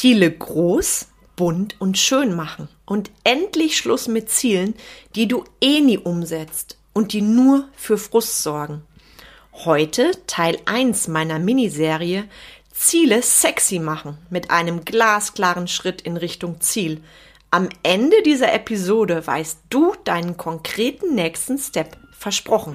Ziele groß, bunt und schön machen und endlich Schluss mit Zielen, die du eh nie umsetzt und die nur für Frust sorgen. Heute Teil 1 meiner Miniserie Ziele sexy machen mit einem glasklaren Schritt in Richtung Ziel. Am Ende dieser Episode weißt du deinen konkreten nächsten Step versprochen.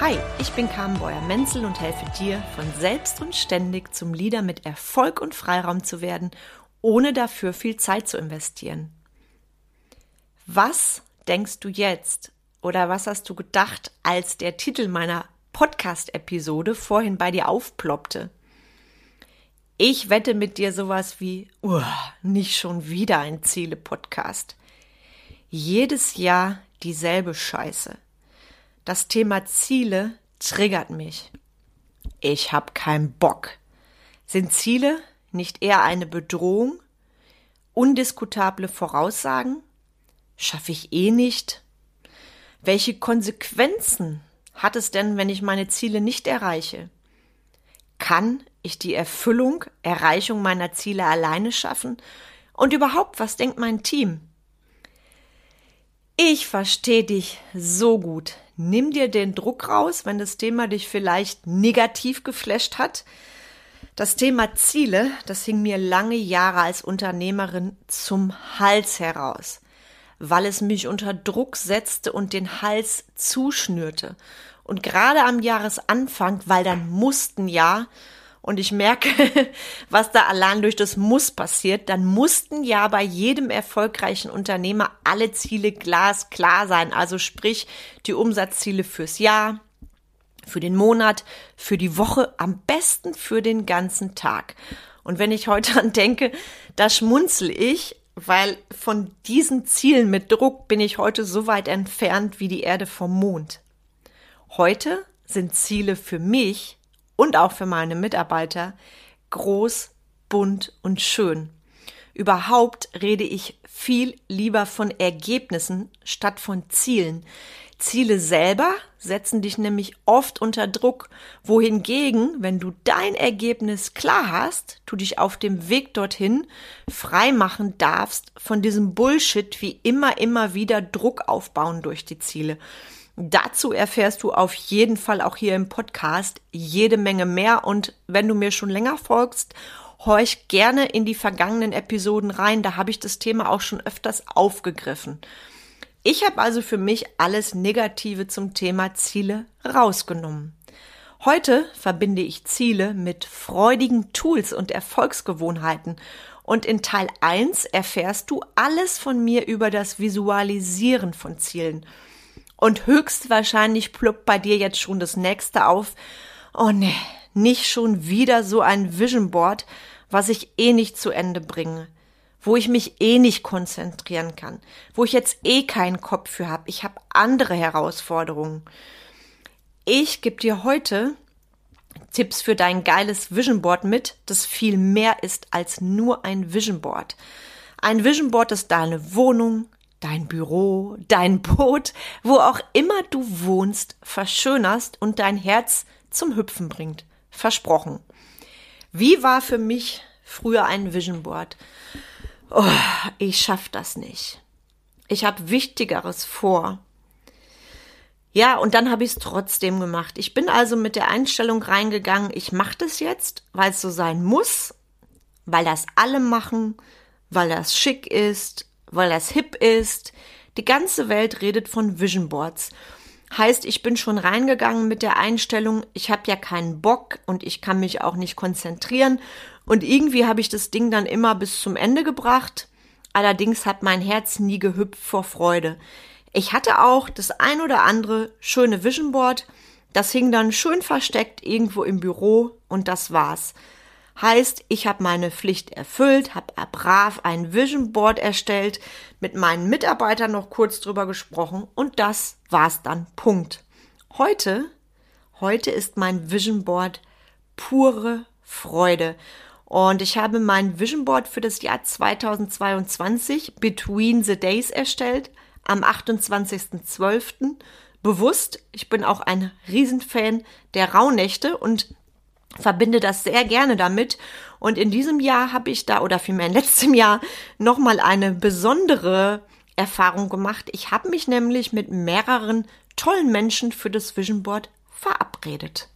Hi, ich bin Carmen Beuer-Menzel und helfe dir, von selbst und ständig zum Leader mit Erfolg und Freiraum zu werden, ohne dafür viel Zeit zu investieren. Was denkst du jetzt oder was hast du gedacht, als der Titel meiner Podcast-Episode vorhin bei dir aufploppte? Ich wette mit dir sowas wie, uh, nicht schon wieder ein Ziele-Podcast. Jedes Jahr dieselbe Scheiße. Das Thema Ziele triggert mich. Ich hab keinen Bock. Sind Ziele nicht eher eine Bedrohung? Undiskutable Voraussagen? Schaffe ich eh nicht? Welche Konsequenzen hat es denn, wenn ich meine Ziele nicht erreiche? Kann ich die Erfüllung, Erreichung meiner Ziele alleine schaffen? Und überhaupt, was denkt mein Team? Ich verstehe dich so gut. Nimm dir den Druck raus, wenn das Thema dich vielleicht negativ geflasht hat. Das Thema Ziele, das hing mir lange Jahre als Unternehmerin zum Hals heraus, weil es mich unter Druck setzte und den Hals zuschnürte. Und gerade am Jahresanfang, weil dann mussten ja und ich merke, was da allein durch das Muss passiert, dann mussten ja bei jedem erfolgreichen Unternehmer alle Ziele glasklar sein. Also sprich, die Umsatzziele fürs Jahr, für den Monat, für die Woche, am besten für den ganzen Tag. Und wenn ich heute an denke, da schmunzel ich, weil von diesen Zielen mit Druck bin ich heute so weit entfernt wie die Erde vom Mond. Heute sind Ziele für mich und auch für meine Mitarbeiter groß, bunt und schön. Überhaupt rede ich viel lieber von Ergebnissen statt von Zielen. Ziele selber setzen dich nämlich oft unter Druck, wohingegen, wenn du dein Ergebnis klar hast, du dich auf dem Weg dorthin frei machen darfst von diesem Bullshit wie immer, immer wieder Druck aufbauen durch die Ziele. Dazu erfährst du auf jeden Fall auch hier im Podcast jede Menge mehr. Und wenn du mir schon länger folgst, horch gerne in die vergangenen Episoden rein. Da habe ich das Thema auch schon öfters aufgegriffen. Ich habe also für mich alles Negative zum Thema Ziele rausgenommen. Heute verbinde ich Ziele mit freudigen Tools und Erfolgsgewohnheiten. Und in Teil 1 erfährst du alles von mir über das Visualisieren von Zielen. Und höchstwahrscheinlich ploppt bei dir jetzt schon das nächste auf. Oh ne, nicht schon wieder so ein Vision Board, was ich eh nicht zu Ende bringe, wo ich mich eh nicht konzentrieren kann, wo ich jetzt eh keinen Kopf für habe. Ich habe andere Herausforderungen. Ich gebe dir heute Tipps für dein geiles Vision Board mit, das viel mehr ist als nur ein Vision Board. Ein Vision Board ist deine Wohnung, dein Büro, dein Boot, wo auch immer du wohnst, verschönerst und dein Herz zum Hüpfen bringt. Versprochen. Wie war für mich früher ein Vision Board? Oh, ich schaff das nicht. Ich habe Wichtigeres vor. Ja, und dann habe ich es trotzdem gemacht. Ich bin also mit der Einstellung reingegangen, ich mache das jetzt, weil es so sein muss, weil das alle machen, weil das schick ist, weil das hip ist. Die ganze Welt redet von Vision Boards. Heißt, ich bin schon reingegangen mit der Einstellung, ich habe ja keinen Bock und ich kann mich auch nicht konzentrieren. Und irgendwie habe ich das Ding dann immer bis zum Ende gebracht. Allerdings hat mein Herz nie gehüpft vor Freude. Ich hatte auch das ein oder andere schöne Vision Board. Das hing dann schön versteckt irgendwo im Büro und das war's. Heißt, ich habe meine Pflicht erfüllt, habe brav ein Vision Board erstellt, mit meinen Mitarbeitern noch kurz drüber gesprochen und das war's dann. Punkt. Heute, heute ist mein Vision Board pure Freude. Und ich habe mein Vision Board für das Jahr 2022 Between the Days erstellt, am 28.12. bewusst. Ich bin auch ein Riesenfan der Rauhnächte und verbinde das sehr gerne damit. Und in diesem Jahr habe ich da, oder vielmehr in letztem Jahr, nochmal eine besondere Erfahrung gemacht. Ich habe mich nämlich mit mehreren tollen Menschen für das Vision Board verabredet.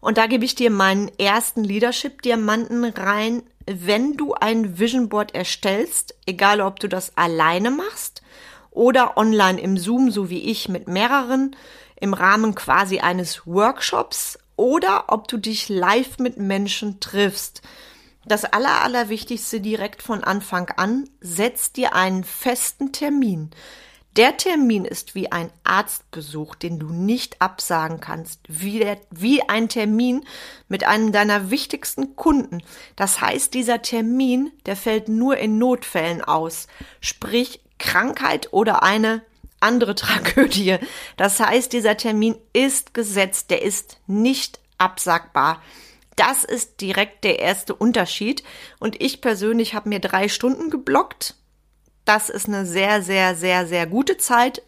Und da gebe ich dir meinen ersten Leadership-Diamanten rein. Wenn du ein Vision Board erstellst, egal ob du das alleine machst oder online im Zoom, so wie ich, mit mehreren, im Rahmen quasi eines Workshops oder ob du dich live mit Menschen triffst. Das Aller, Allerwichtigste direkt von Anfang an, setz dir einen festen Termin. Der Termin ist wie ein Arztbesuch, den du nicht absagen kannst, wie, der, wie ein Termin mit einem deiner wichtigsten Kunden. Das heißt, dieser Termin, der fällt nur in Notfällen aus, sprich Krankheit oder eine andere Tragödie. Das heißt, dieser Termin ist gesetzt, der ist nicht absagbar. Das ist direkt der erste Unterschied. Und ich persönlich habe mir drei Stunden geblockt das ist eine sehr, sehr, sehr, sehr gute Zeit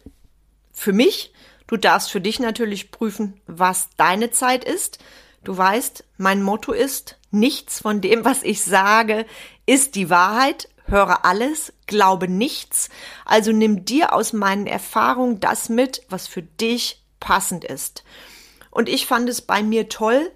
für mich. Du darfst für dich natürlich prüfen, was deine Zeit ist. Du weißt, mein Motto ist, nichts von dem, was ich sage, ist die Wahrheit. Höre alles, glaube nichts. Also nimm dir aus meinen Erfahrungen das mit, was für dich passend ist. Und ich fand es bei mir toll,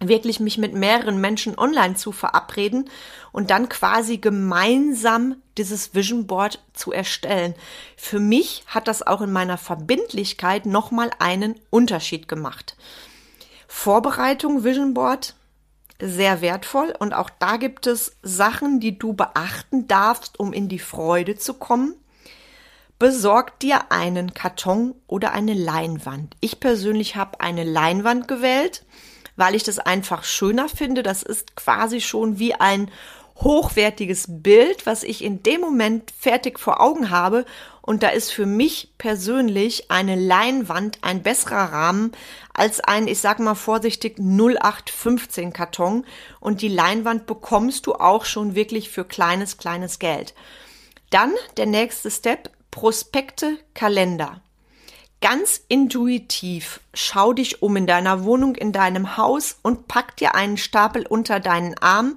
wirklich mich mit mehreren Menschen online zu verabreden und dann quasi gemeinsam dieses Vision Board zu erstellen. Für mich hat das auch in meiner Verbindlichkeit nochmal einen Unterschied gemacht. Vorbereitung Vision Board sehr wertvoll und auch da gibt es Sachen, die du beachten darfst, um in die Freude zu kommen. Besorg dir einen Karton oder eine Leinwand. Ich persönlich habe eine Leinwand gewählt weil ich das einfach schöner finde. Das ist quasi schon wie ein hochwertiges Bild, was ich in dem Moment fertig vor Augen habe. Und da ist für mich persönlich eine Leinwand ein besserer Rahmen als ein, ich sag mal vorsichtig, 0815 Karton. Und die Leinwand bekommst du auch schon wirklich für kleines, kleines Geld. Dann der nächste Step, Prospekte, Kalender. Ganz intuitiv schau dich um in deiner Wohnung, in deinem Haus und pack dir einen Stapel unter deinen Arm,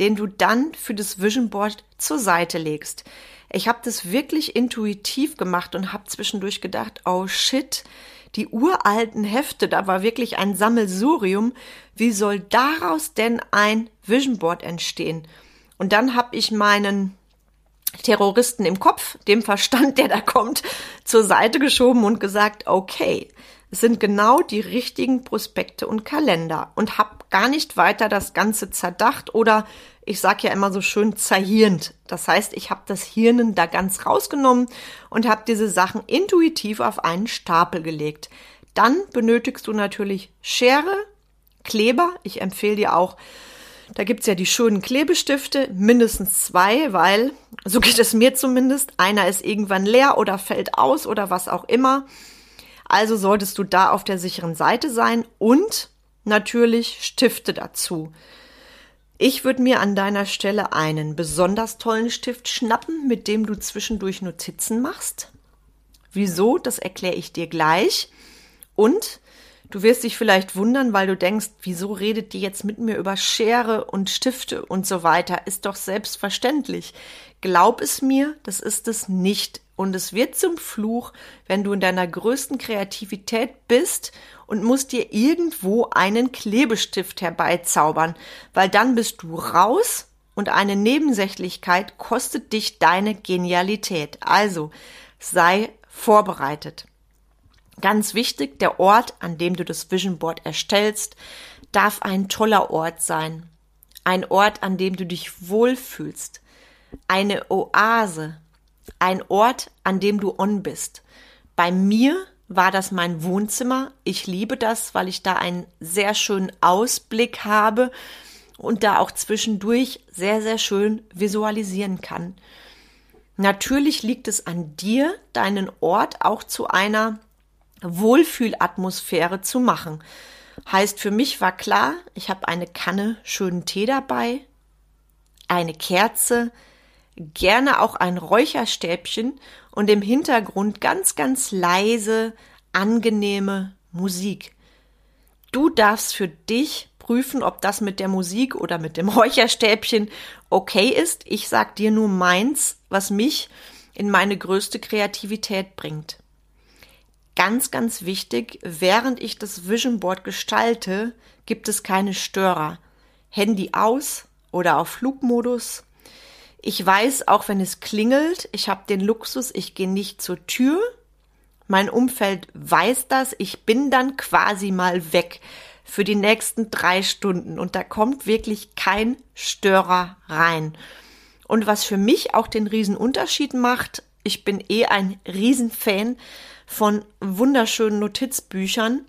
den du dann für das Vision Board zur Seite legst. Ich habe das wirklich intuitiv gemacht und habe zwischendurch gedacht, oh shit, die uralten Hefte, da war wirklich ein Sammelsurium. Wie soll daraus denn ein Vision Board entstehen? Und dann habe ich meinen Terroristen im Kopf, dem Verstand, der da kommt, zur Seite geschoben und gesagt, okay, es sind genau die richtigen Prospekte und Kalender und hab gar nicht weiter das Ganze zerdacht oder ich sag ja immer so schön zerhirnt. Das heißt, ich habe das Hirnen da ganz rausgenommen und habe diese Sachen intuitiv auf einen Stapel gelegt. Dann benötigst du natürlich Schere, Kleber. Ich empfehle dir auch da gibt's ja die schönen Klebestifte, mindestens zwei, weil, so geht es mir zumindest, einer ist irgendwann leer oder fällt aus oder was auch immer. Also solltest du da auf der sicheren Seite sein und natürlich Stifte dazu. Ich würde mir an deiner Stelle einen besonders tollen Stift schnappen, mit dem du zwischendurch Notizen machst. Wieso, das erkläre ich dir gleich. Und Du wirst dich vielleicht wundern, weil du denkst, wieso redet die jetzt mit mir über Schere und Stifte und so weiter? Ist doch selbstverständlich. Glaub es mir, das ist es nicht. Und es wird zum Fluch, wenn du in deiner größten Kreativität bist und musst dir irgendwo einen Klebestift herbeizaubern, weil dann bist du raus und eine Nebensächlichkeit kostet dich deine Genialität. Also sei vorbereitet. Ganz wichtig, der Ort, an dem du das Vision Board erstellst, darf ein toller Ort sein. Ein Ort, an dem du dich wohlfühlst. Eine Oase. Ein Ort, an dem du on bist. Bei mir war das mein Wohnzimmer. Ich liebe das, weil ich da einen sehr schönen Ausblick habe und da auch zwischendurch sehr, sehr schön visualisieren kann. Natürlich liegt es an dir, deinen Ort auch zu einer Wohlfühlatmosphäre zu machen. Heißt, für mich war klar, ich habe eine Kanne schönen Tee dabei, eine Kerze, gerne auch ein Räucherstäbchen und im Hintergrund ganz, ganz leise, angenehme Musik. Du darfst für dich prüfen, ob das mit der Musik oder mit dem Räucherstäbchen okay ist. Ich sag dir nur meins, was mich in meine größte Kreativität bringt. Ganz, ganz wichtig, während ich das Vision Board gestalte, gibt es keine Störer. Handy aus oder auf Flugmodus. Ich weiß, auch wenn es klingelt, ich habe den Luxus, ich gehe nicht zur Tür. Mein Umfeld weiß das. Ich bin dann quasi mal weg für die nächsten drei Stunden und da kommt wirklich kein Störer rein. Und was für mich auch den Riesenunterschied macht, ich bin eh ein Riesenfan von wunderschönen Notizbüchern,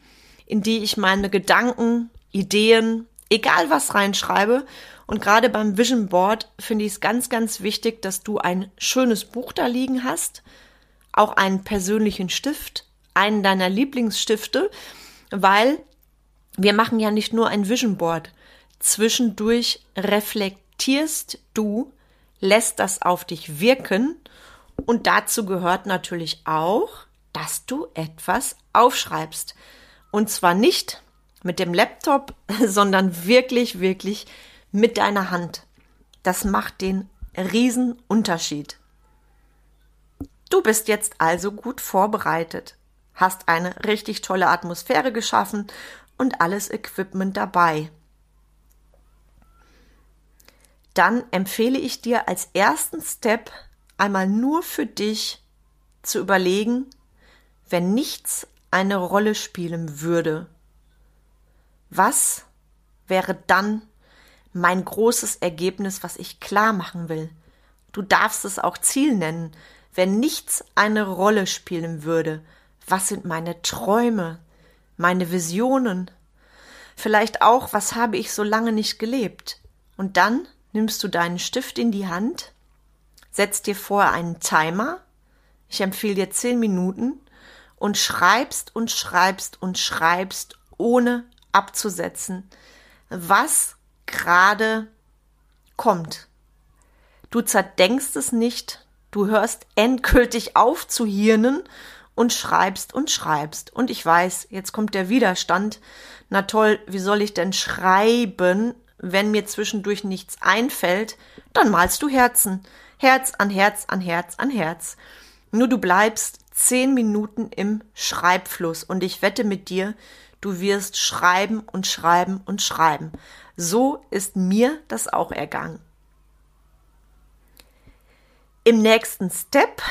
in die ich meine Gedanken, Ideen, egal was reinschreibe. Und gerade beim Vision Board finde ich es ganz, ganz wichtig, dass du ein schönes Buch da liegen hast, auch einen persönlichen Stift, einen deiner Lieblingsstifte, weil wir machen ja nicht nur ein Vision Board. Zwischendurch reflektierst du, lässt das auf dich wirken und dazu gehört natürlich auch, dass du etwas aufschreibst. Und zwar nicht mit dem Laptop, sondern wirklich, wirklich mit deiner Hand. Das macht den riesen Unterschied. Du bist jetzt also gut vorbereitet, hast eine richtig tolle Atmosphäre geschaffen und alles Equipment dabei. Dann empfehle ich dir als ersten Step einmal nur für dich zu überlegen, wenn nichts eine Rolle spielen würde, was wäre dann mein großes Ergebnis, was ich klar machen will? Du darfst es auch Ziel nennen. Wenn nichts eine Rolle spielen würde, was sind meine Träume, meine Visionen? Vielleicht auch, was habe ich so lange nicht gelebt? Und dann nimmst du deinen Stift in die Hand, setzt dir vor einen Timer, ich empfehle dir zehn Minuten, und schreibst und schreibst und schreibst, ohne abzusetzen, was gerade kommt. Du zerdenkst es nicht, du hörst endgültig auf zu hirnen und schreibst und schreibst. Und ich weiß, jetzt kommt der Widerstand. Na toll, wie soll ich denn schreiben, wenn mir zwischendurch nichts einfällt? Dann malst du Herzen. Herz an Herz an Herz an Herz. Nur du bleibst zehn Minuten im Schreibfluss und ich wette mit dir, du wirst schreiben und schreiben und schreiben. So ist mir das auch ergangen. Im nächsten Step,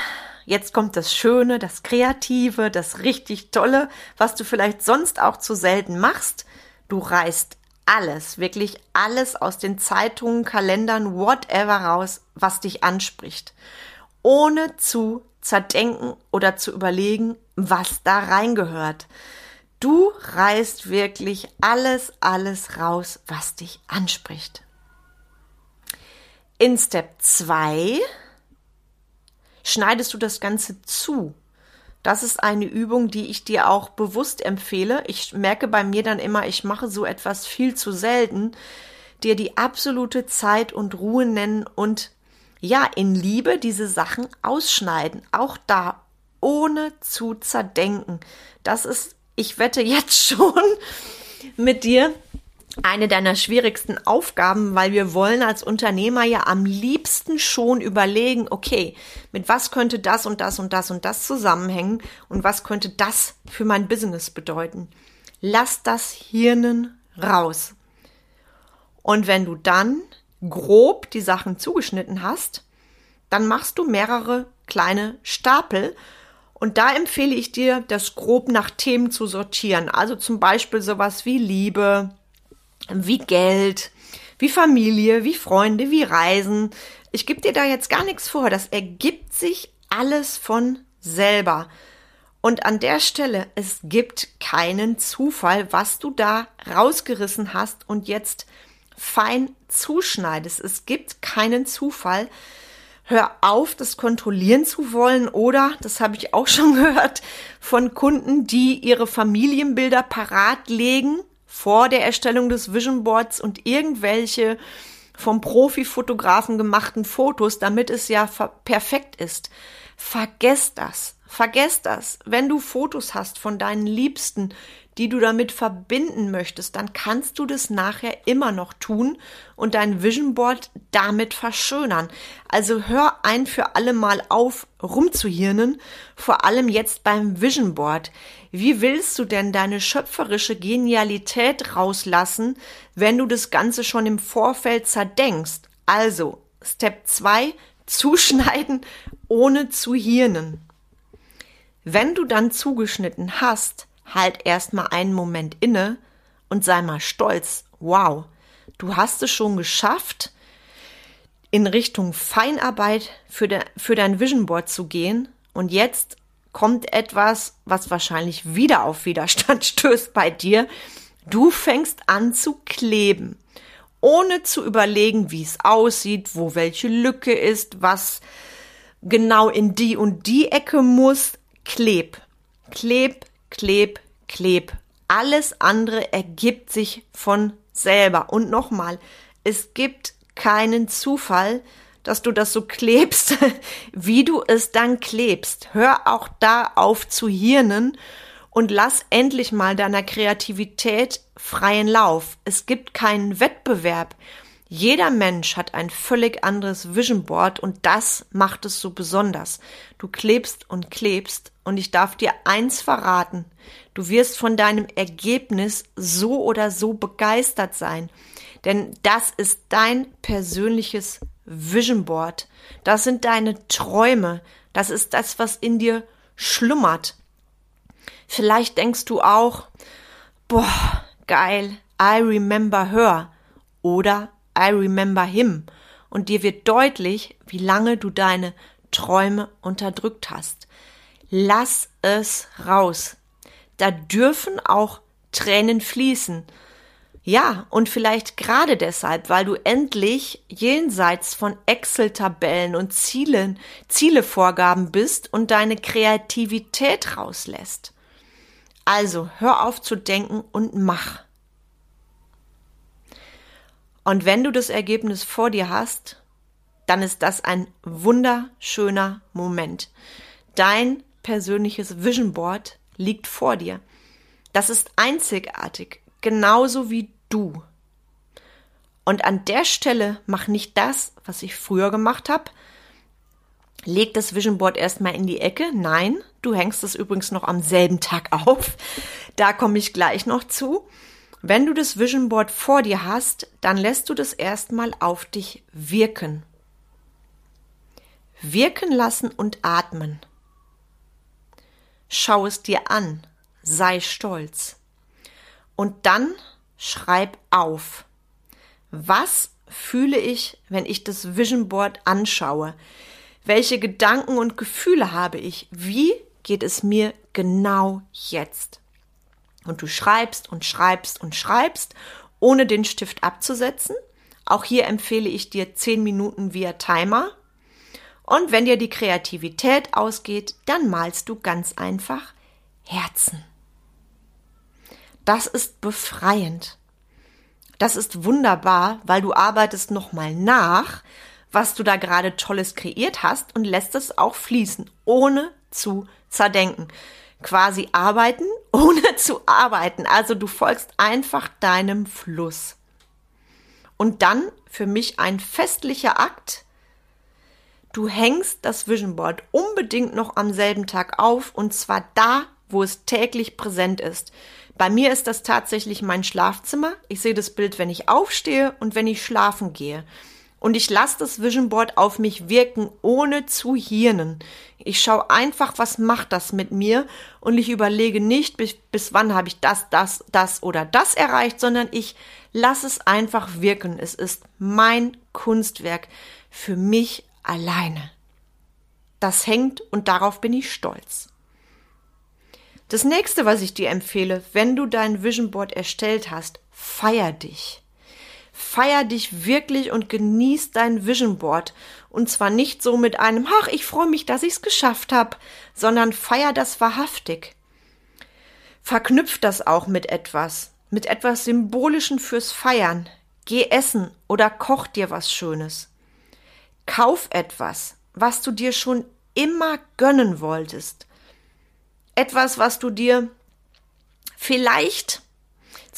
jetzt kommt das Schöne, das Kreative, das richtig Tolle, was du vielleicht sonst auch zu selten machst. Du reißt alles, wirklich alles aus den Zeitungen, Kalendern, whatever raus, was dich anspricht, ohne zu zerdenken oder zu überlegen, was da reingehört. Du reißt wirklich alles, alles raus, was dich anspricht. In Step 2 schneidest du das Ganze zu. Das ist eine Übung, die ich dir auch bewusst empfehle. Ich merke bei mir dann immer, ich mache so etwas viel zu selten. Dir die absolute Zeit und Ruhe nennen und ja, in Liebe diese Sachen ausschneiden. Auch da, ohne zu zerdenken. Das ist, ich wette jetzt schon mit dir, eine deiner schwierigsten Aufgaben, weil wir wollen als Unternehmer ja am liebsten schon überlegen, okay, mit was könnte das und das und das und das zusammenhängen und was könnte das für mein Business bedeuten. Lass das Hirnen raus. Und wenn du dann grob die Sachen zugeschnitten hast, dann machst du mehrere kleine Stapel und da empfehle ich dir, das grob nach Themen zu sortieren. Also zum Beispiel sowas wie Liebe, wie Geld, wie Familie, wie Freunde, wie Reisen. Ich gebe dir da jetzt gar nichts vor. Das ergibt sich alles von selber. Und an der Stelle, es gibt keinen Zufall, was du da rausgerissen hast und jetzt fein zuschneidest. Es gibt keinen Zufall. Hör auf, das kontrollieren zu wollen oder, das habe ich auch schon gehört, von Kunden, die ihre Familienbilder parat legen vor der Erstellung des Vision Boards und irgendwelche vom Profifotografen gemachten Fotos, damit es ja perfekt ist. Vergesst das. Vergesst das. Wenn du Fotos hast von deinen Liebsten, die du damit verbinden möchtest, dann kannst du das nachher immer noch tun und dein Vision Board damit verschönern. Also hör ein für alle Mal auf, rumzuhirnen, vor allem jetzt beim Vision Board. Wie willst du denn deine schöpferische Genialität rauslassen, wenn du das Ganze schon im Vorfeld zerdenkst? Also, Step 2, zuschneiden, ohne zu hirnen. Wenn du dann zugeschnitten hast, halt erstmal einen Moment inne und sei mal stolz. Wow, du hast es schon geschafft, in Richtung Feinarbeit für, de, für dein Vision Board zu gehen. Und jetzt kommt etwas, was wahrscheinlich wieder auf Widerstand stößt bei dir. Du fängst an zu kleben, ohne zu überlegen, wie es aussieht, wo welche Lücke ist, was genau in die und die Ecke muss. Kleb, kleb, kleb, kleb. Alles andere ergibt sich von selber. Und nochmal, es gibt keinen Zufall, dass du das so klebst, wie du es dann klebst. Hör auch da auf zu hirnen und lass endlich mal deiner Kreativität freien Lauf. Es gibt keinen Wettbewerb. Jeder Mensch hat ein völlig anderes Vision Board und das macht es so besonders. Du klebst und klebst und ich darf dir eins verraten. Du wirst von deinem Ergebnis so oder so begeistert sein. Denn das ist dein persönliches Vision Board. Das sind deine Träume. Das ist das, was in dir schlummert. Vielleicht denkst du auch, boah, geil, I remember her. Oder I remember him. Und dir wird deutlich, wie lange du deine Träume unterdrückt hast. Lass es raus. Da dürfen auch Tränen fließen. Ja, und vielleicht gerade deshalb, weil du endlich jenseits von Excel-Tabellen und Zielen, Zielevorgaben bist und deine Kreativität rauslässt. Also hör auf zu denken und mach. Und wenn du das Ergebnis vor dir hast, dann ist das ein wunderschöner Moment. Dein persönliches Vision Board liegt vor dir. Das ist einzigartig, genauso wie du. Und an der Stelle mach nicht das, was ich früher gemacht habe. Leg das Vision Board erstmal in die Ecke. Nein, du hängst es übrigens noch am selben Tag auf. Da komme ich gleich noch zu. Wenn du das Vision Board vor dir hast, dann lässt du das erstmal auf dich wirken. Wirken lassen und atmen. Schau es dir an, sei stolz. Und dann schreib auf. Was fühle ich, wenn ich das Vision Board anschaue? Welche Gedanken und Gefühle habe ich? Wie geht es mir genau jetzt? Und du schreibst und schreibst und schreibst, ohne den Stift abzusetzen. Auch hier empfehle ich dir 10 Minuten via Timer. Und wenn dir die Kreativität ausgeht, dann malst du ganz einfach Herzen. Das ist befreiend. Das ist wunderbar, weil du arbeitest nochmal nach, was du da gerade Tolles kreiert hast und lässt es auch fließen, ohne zu zerdenken quasi arbeiten, ohne zu arbeiten. Also du folgst einfach deinem Fluss. Und dann für mich ein festlicher Akt. Du hängst das Vision Board unbedingt noch am selben Tag auf und zwar da, wo es täglich präsent ist. Bei mir ist das tatsächlich mein Schlafzimmer. Ich sehe das Bild, wenn ich aufstehe und wenn ich schlafen gehe. Und ich lasse das Vision Board auf mich wirken, ohne zu hirnen. Ich schaue einfach, was macht das mit mir und ich überlege nicht, bis, bis wann habe ich das, das, das oder das erreicht, sondern ich lasse es einfach wirken. Es ist mein Kunstwerk für mich alleine. Das hängt und darauf bin ich stolz. Das nächste, was ich dir empfehle, wenn du dein Vision Board erstellt hast, feier dich. Feier dich wirklich und genieß dein Vision Board. Und zwar nicht so mit einem, ach, ich freue mich, dass ich's geschafft habe, sondern feier das wahrhaftig. Verknüpf das auch mit etwas, mit etwas Symbolischen fürs Feiern. Geh essen oder koch dir was Schönes. Kauf etwas, was du dir schon immer gönnen wolltest. Etwas, was du dir vielleicht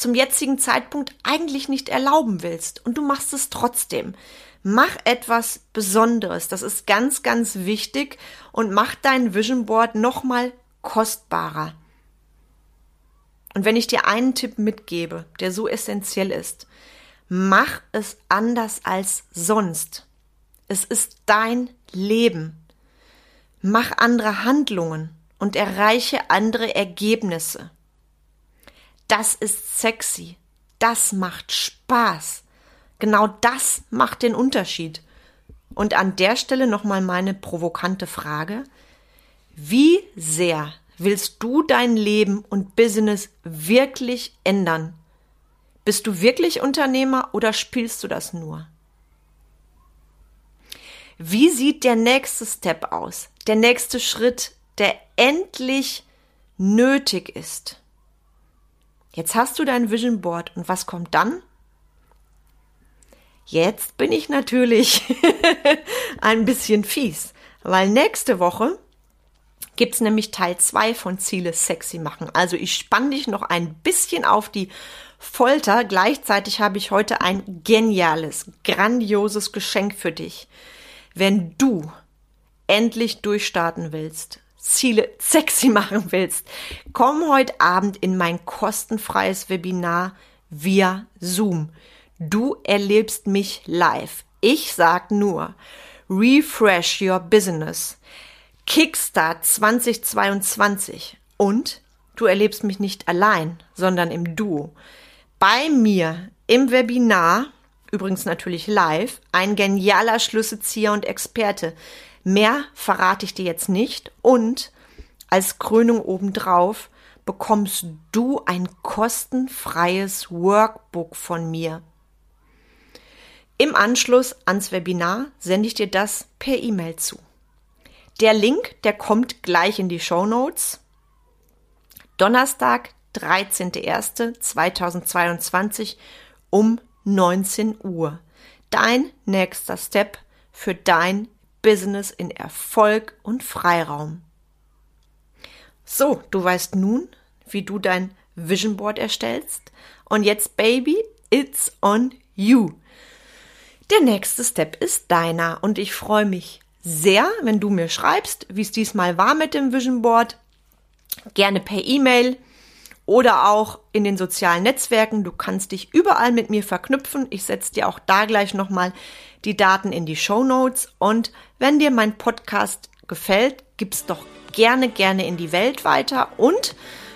zum jetzigen Zeitpunkt eigentlich nicht erlauben willst und du machst es trotzdem. Mach etwas Besonderes. Das ist ganz, ganz wichtig und mach dein Vision Board nochmal kostbarer. Und wenn ich dir einen Tipp mitgebe, der so essentiell ist, mach es anders als sonst. Es ist dein Leben. Mach andere Handlungen und erreiche andere Ergebnisse. Das ist sexy. Das macht Spaß. Genau das macht den Unterschied. Und an der Stelle nochmal meine provokante Frage. Wie sehr willst du dein Leben und Business wirklich ändern? Bist du wirklich Unternehmer oder spielst du das nur? Wie sieht der nächste Step aus? Der nächste Schritt, der endlich nötig ist. Jetzt hast du dein Vision Board und was kommt dann? Jetzt bin ich natürlich ein bisschen fies, weil nächste Woche gibt's nämlich Teil zwei von Ziele sexy machen. Also ich spann dich noch ein bisschen auf die Folter. Gleichzeitig habe ich heute ein geniales, grandioses Geschenk für dich. Wenn du endlich durchstarten willst, Ziele sexy machen willst, komm heute Abend in mein kostenfreies Webinar via Zoom. Du erlebst mich live. Ich sag nur, refresh your business. Kickstart 2022 und du erlebst mich nicht allein, sondern im Duo. Bei mir im Webinar, übrigens natürlich live, ein genialer Schlüsselzieher und Experte, Mehr verrate ich dir jetzt nicht und als Krönung obendrauf bekommst du ein kostenfreies Workbook von mir. Im Anschluss ans Webinar sende ich dir das per E-Mail zu. Der Link, der kommt gleich in die Show Notes. Donnerstag, 13.01.2022 um 19 Uhr. Dein nächster Step für dein Business in Erfolg und Freiraum. So, du weißt nun, wie du dein Vision Board erstellst. Und jetzt, Baby, it's on you. Der nächste Step ist deiner und ich freue mich sehr, wenn du mir schreibst, wie es diesmal war mit dem Vision Board. Gerne per E-Mail oder auch in den sozialen Netzwerken. Du kannst dich überall mit mir verknüpfen. Ich setze dir auch da gleich nochmal die Daten in die Show Notes. Und wenn dir mein Podcast gefällt, gib's doch gerne, gerne in die Welt weiter. Und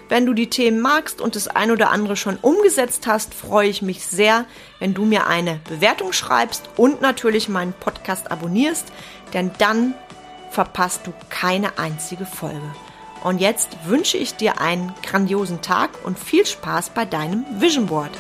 wenn du die Themen magst und das ein oder andere schon umgesetzt hast, freue ich mich sehr, wenn du mir eine Bewertung schreibst und natürlich meinen Podcast abonnierst, denn dann verpasst du keine einzige Folge. Und jetzt wünsche ich dir einen grandiosen Tag und viel Spaß bei deinem Vision Board.